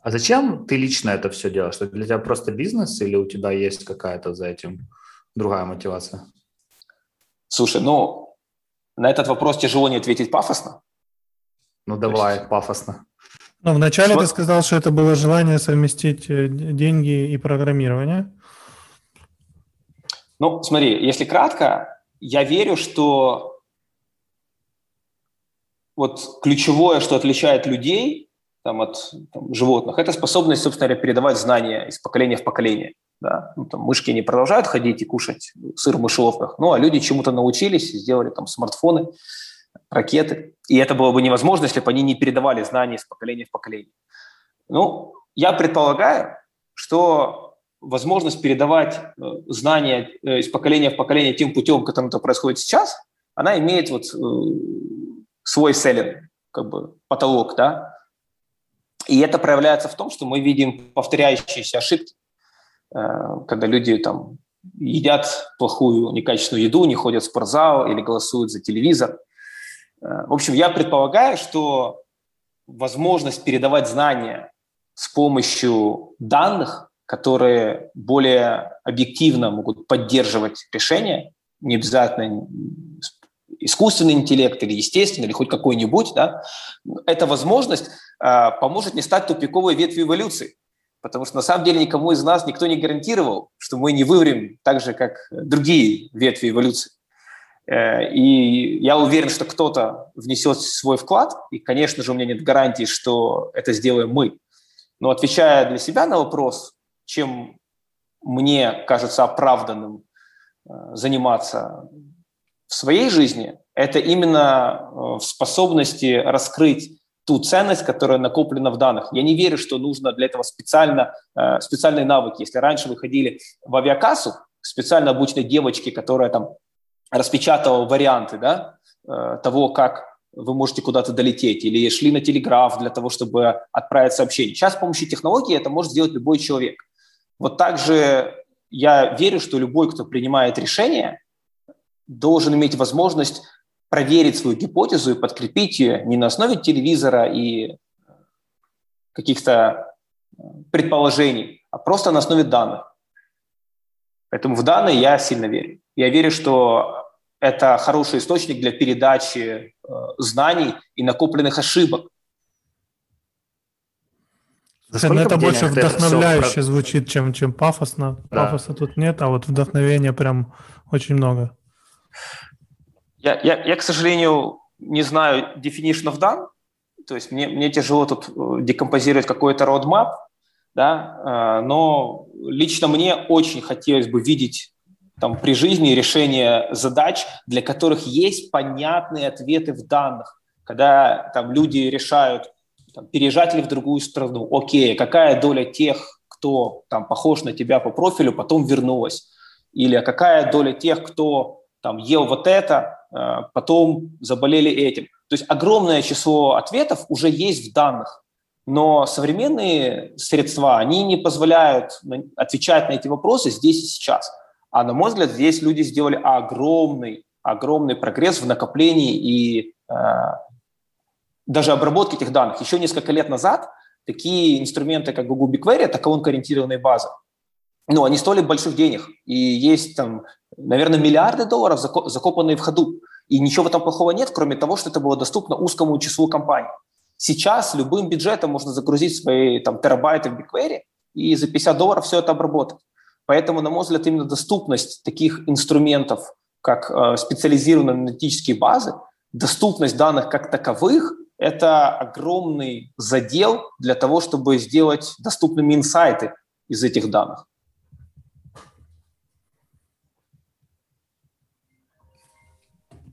А зачем ты лично это все делаешь? Что для тебя просто бизнес или у тебя есть какая-то за этим другая мотивация? Слушай, ну, на этот вопрос тяжело не ответить пафосно. Ну, давай, есть... пафосно. Ну, вначале См... ты сказал, что это было желание совместить э, деньги и программирование. Ну, смотри, если кратко, я верю, что вот ключевое, что отличает людей там, от там, животных, это способность, собственно говоря, передавать знания из поколения в поколение. Да? Ну, там, мышки не продолжают ходить и кушать сыр в мышеловках, ну, а люди чему-то научились, сделали там смартфоны, ракеты. И это было бы невозможно, если бы они не передавали знания из поколения в поколение. Ну, я предполагаю, что возможность передавать э, знания э, из поколения в поколение тем путем, которым это происходит сейчас, она имеет вот э, свой селлинг, как бы потолок, да. И это проявляется в том, что мы видим повторяющиеся ошибки, э, когда люди там едят плохую, некачественную еду, не ходят в спортзал или голосуют за телевизор. Э, в общем, я предполагаю, что возможность передавать знания с помощью данных, которые более объективно могут поддерживать решения, не обязательно искусственный интеллект или естественный, или хоть какой-нибудь, да, эта возможность э, поможет не стать тупиковой ветвью эволюции. Потому что на самом деле никому из нас никто не гарантировал, что мы не вымрем так же, как другие ветви эволюции. Э, и я уверен, что кто-то внесет свой вклад, и, конечно же, у меня нет гарантии, что это сделаем мы. Но отвечая для себя на вопрос, чем мне кажется оправданным э, заниматься в своей жизни, это именно э, способности раскрыть ту ценность, которая накоплена в данных. Я не верю, что нужно для этого специально, специальные навыки. Если раньше вы ходили в авиакассу, специально обученной девочке, которая там распечатывал варианты да, э, того, как вы можете куда-то долететь, или шли на телеграф для того, чтобы отправить сообщение. Сейчас с помощью технологии это может сделать любой человек. Вот также я верю, что любой, кто принимает решение, должен иметь возможность проверить свою гипотезу и подкрепить ее не на основе телевизора и каких-то э, предположений, а просто на основе данных. Поэтому в данные я сильно верю. Я верю, что это хороший источник для передачи э, знаний и накопленных ошибок. Ну, это больше вдохновляюще про... звучит, чем, чем пафосно. Да. Пафоса тут нет, а вот вдохновения прям очень много. Я, я, я, к сожалению, не знаю definition of done, то есть мне, мне тяжело тут э, декомпозировать какой-то roadmap, да, э, но лично мне очень хотелось бы видеть там, при жизни решение задач, для которых есть понятные ответы в данных. Когда там, люди решают, там, переезжать ли в другую страну, окей, какая доля тех, кто там, похож на тебя по профилю, потом вернулась? Или какая доля тех, кто там, ел вот это, э, потом заболели этим? То есть огромное число ответов уже есть в данных. Но современные средства, они не позволяют отвечать на эти вопросы здесь и сейчас – а на мой взгляд, здесь люди сделали огромный, огромный прогресс в накоплении и э, даже обработке этих данных. Еще несколько лет назад такие инструменты, как Google BigQuery, это колонкоориентированные базы, ну, они стоили больших денег. И есть там, наверное, миллиарды долларов, закопанные в ходу. И ничего в этом плохого нет, кроме того, что это было доступно узкому числу компаний. Сейчас любым бюджетом можно загрузить свои там, терабайты в BigQuery и за 50 долларов все это обработать. Поэтому, на мой взгляд, именно доступность таких инструментов, как э, специализированные аналитические базы, доступность данных как таковых – это огромный задел для того, чтобы сделать доступными инсайты из этих данных.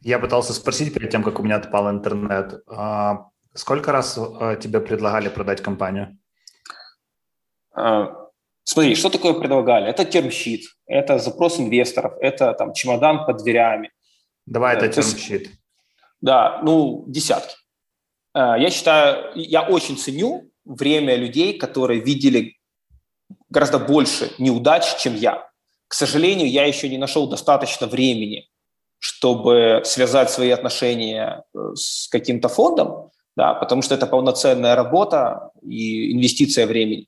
Я пытался спросить перед тем, как у меня отпал интернет, а сколько раз э, тебе предлагали продать компанию? Э, Смотри, что такое предлагали? Это термщит, это запрос инвесторов, это там чемодан под дверями. Давай это термщит. Да, ну, десятки. Э, я считаю, я очень ценю время людей, которые видели гораздо больше неудач, чем я. К сожалению, я еще не нашел достаточно времени, чтобы связать свои отношения э, с каким-то фондом, да, потому что это полноценная работа и инвестиция времени.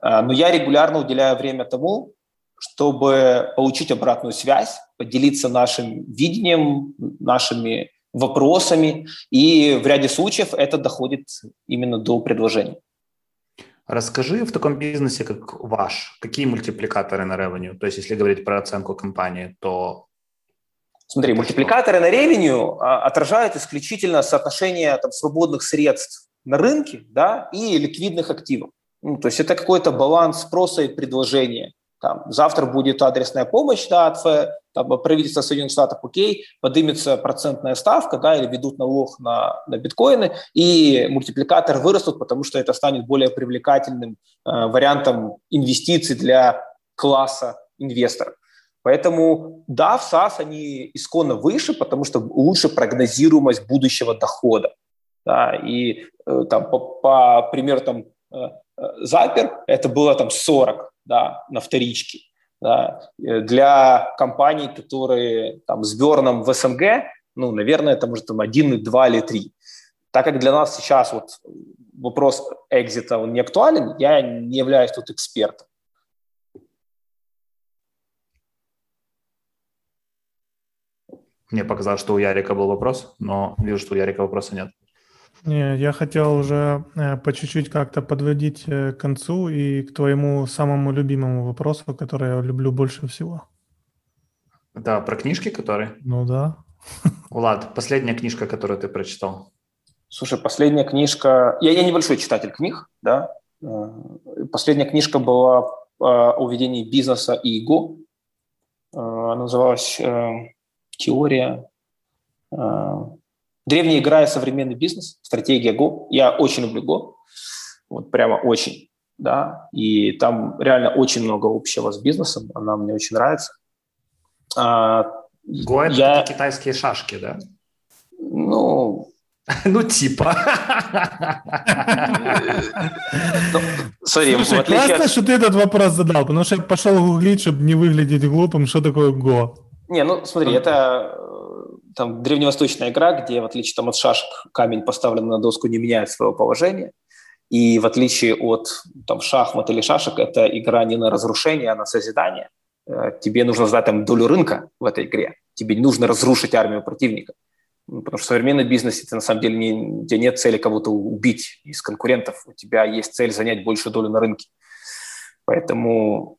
А, но я регулярно уделяю время тому, чтобы получить обратную связь, поделиться нашим видением, нашими вопросами, и в ряде случаев это доходит именно до предложений. Расскажи в таком бизнесе, как ваш, какие мультипликаторы на ревеню? То есть, если говорить про оценку компании, то... Смотри, мультипликаторы на ревеню а, отражают исключительно соотношение там, свободных средств на рынке да, и ликвидных активов. Ну, то есть это какой-то баланс спроса и предложения. Там, завтра будет адресная помощь да, от там, правительства Соединенных Штатов, окей, поднимется процентная ставка, да, или ведут налог на, на биткоины, и мультипликатор вырастут, потому что это станет более привлекательным э, вариантом инвестиций для класса инвесторов. Поэтому да, в САС они исконно выше, потому что лучше прогнозируемость будущего дохода. Да, и э, там, по, по примеру там, э, запер, это было там 40 да, на вторичке. Да. Для компаний, которые там, с берном в СНГ, ну, наверное, это может там 1, 2 или 3. так как для нас сейчас вот вопрос экзита он не актуален, я не являюсь тут экспертом. Мне показалось, что у Ярика был вопрос, но вижу, что у Ярика вопроса нет. Не, я хотел уже э, по чуть-чуть как-то подводить э, к концу и к твоему самому любимому вопросу, который я люблю больше всего. Да, про книжки, которые? Ну да. Влад, последняя книжка, которую ты прочитал? Слушай, последняя книжка... Я, я небольшой читатель книг, да. Э, последняя книжка была о ведении бизнеса и ИГО. Она называлась «Теория Древняя игра и современный бизнес, стратегия Go. Я очень люблю Go, вот прямо очень, да, и там реально очень много общего с бизнесом, она мне очень нравится. А, Go это я... китайские шашки, да? Ну, *laughs* ну, типа. Смотри, Слушай, классно, что ты этот вопрос задал, потому что я пошел гуглить, чтобы не выглядеть глупым, что такое Go. Не, ну смотри, это там древневосточная игра, где, в отличие там, от шашек, камень поставлен на доску не меняет своего положения. И в отличие от там, шахмат или шашек, это игра не на разрушение, а на созидание. Э, тебе нужно знать там долю рынка в этой игре. Тебе нужно разрушить армию противника. Ну, потому что в современном бизнесе ты на самом деле не, у тебя нет цели кого-то убить из конкурентов. У тебя есть цель занять большую долю на рынке. Поэтому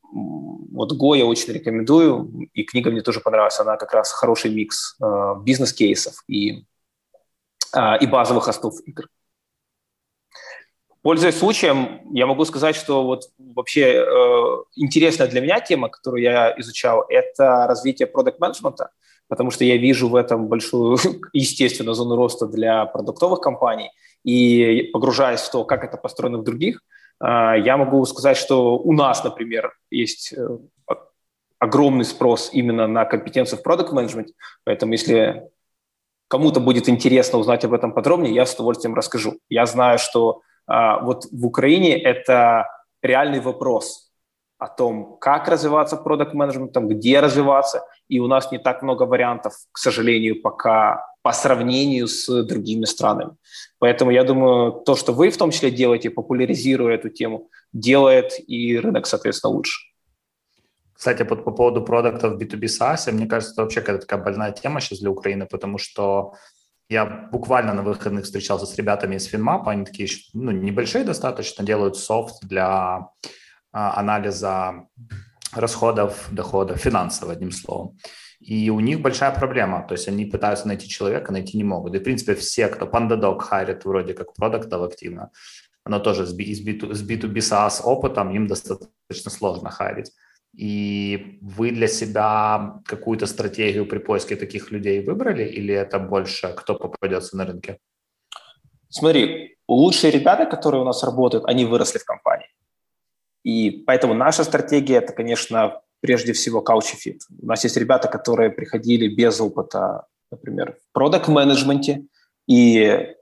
вот Go я очень рекомендую, и книга мне тоже понравилась. Она как раз хороший микс э, бизнес-кейсов и, э, и базовых остов игр. Пользуясь случаем, я могу сказать, что вот вообще э, интересная для меня тема, которую я изучал, это развитие продукт-менеджмента, потому что я вижу в этом большую, *laughs* естественно, зону роста для продуктовых компаний, и погружаясь в то, как это построено в других – я могу сказать, что у нас, например, есть э, огромный спрос именно на компетенцию в продукт менеджменте поэтому если кому-то будет интересно узнать об этом подробнее, я с удовольствием расскажу. Я знаю, что а, вот в Украине это реальный вопрос о том, как развиваться продукт менеджментом где развиваться, и у нас не так много вариантов, к сожалению, пока по сравнению с другими странами. Поэтому я думаю, то, что вы в том числе делаете, популяризируя эту тему, делает и рынок, соответственно, лучше. Кстати, по, по поводу продуктов B2B SaaS, мне кажется, это вообще какая-то такая больная тема сейчас для Украины, потому что я буквально на выходных встречался с ребятами из FinMap, они такие ну, небольшие достаточно, делают софт для а, анализа расходов, доходов, финансов, одним словом. И у них большая проблема, то есть они пытаются найти человека, найти не могут. И, в принципе, все, кто PandaDog харит вроде как продуктов активно, оно тоже с B2B, с B2B SaaS опытом им достаточно сложно харить. И вы для себя какую-то стратегию при поиске таких людей выбрали, или это больше кто попадется на рынке? Смотри, лучшие ребята, которые у нас работают, они выросли в компании. И поэтому наша стратегия – это, конечно, прежде всего couch fit. У нас есть ребята, которые приходили без опыта, например, в продакт-менеджменте и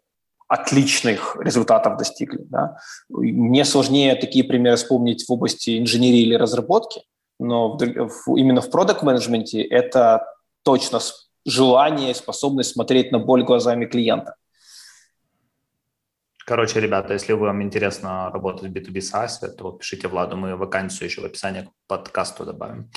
отличных результатов достигли. Да? Мне сложнее такие примеры вспомнить в области инженерии или разработки, но в, в, именно в продакт-менеджменте это точно желание, способность смотреть на боль глазами клиента. Короче, ребята, если вам интересно работать в B2B SaaS, то пишите Владу, мы вакансию еще в описании к подкасту добавим.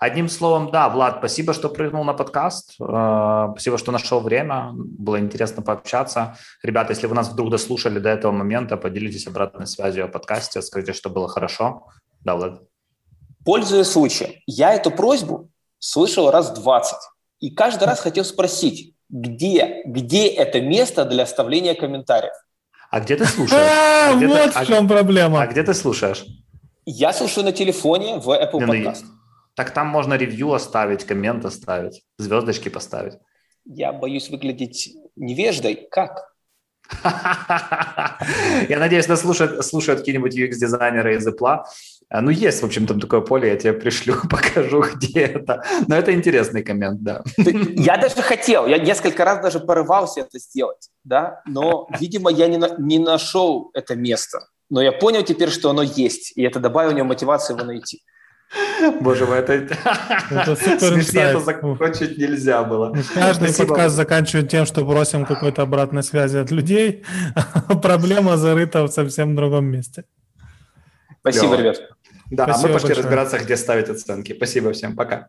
Одним словом, да, Влад, спасибо, что прыгнул на подкаст, э, спасибо, что нашел время, было интересно пообщаться. Ребята, если вы нас вдруг дослушали до этого момента, поделитесь обратной связью о подкасте, скажите, что было хорошо. Да, Влад? Пользуясь случаем, я эту просьбу слышал раз 20, и каждый раз хотел спросить, где, где это место для оставления комментариев? А где ты слушаешь? А, а вот в чем проблема. А где ты слушаешь? Я слушаю на телефоне в Apple ну Podcast. Так там можно ревью оставить, коммент оставить, звездочки поставить. Я боюсь выглядеть невеждой. Как? *laughs* Я надеюсь, нас слушают, слушают какие-нибудь UX-дизайнеры из Apple, а, а, ну, есть, в общем, там такое поле, я тебе пришлю, *laughs* покажу, где это. Но это интересный коммент, да. Я даже хотел, я несколько раз даже порывался это сделать, да, но, видимо, я не, не нашел это место. Но я понял теперь, что оно есть, и это добавило мне мотивации его найти. Боже мой, это, это *laughs* смешнее это закончить нельзя было. Ну, каждый Спасибо. подкаст заканчивает тем, что просим какой-то обратной связи от людей. *laughs* А проблема зарыта в совсем другом месте. Спасибо, Лёва. ребят. Да, а Спасибо мы пошли большое. разбираться, где ставить оценки. Спасибо всем, пока.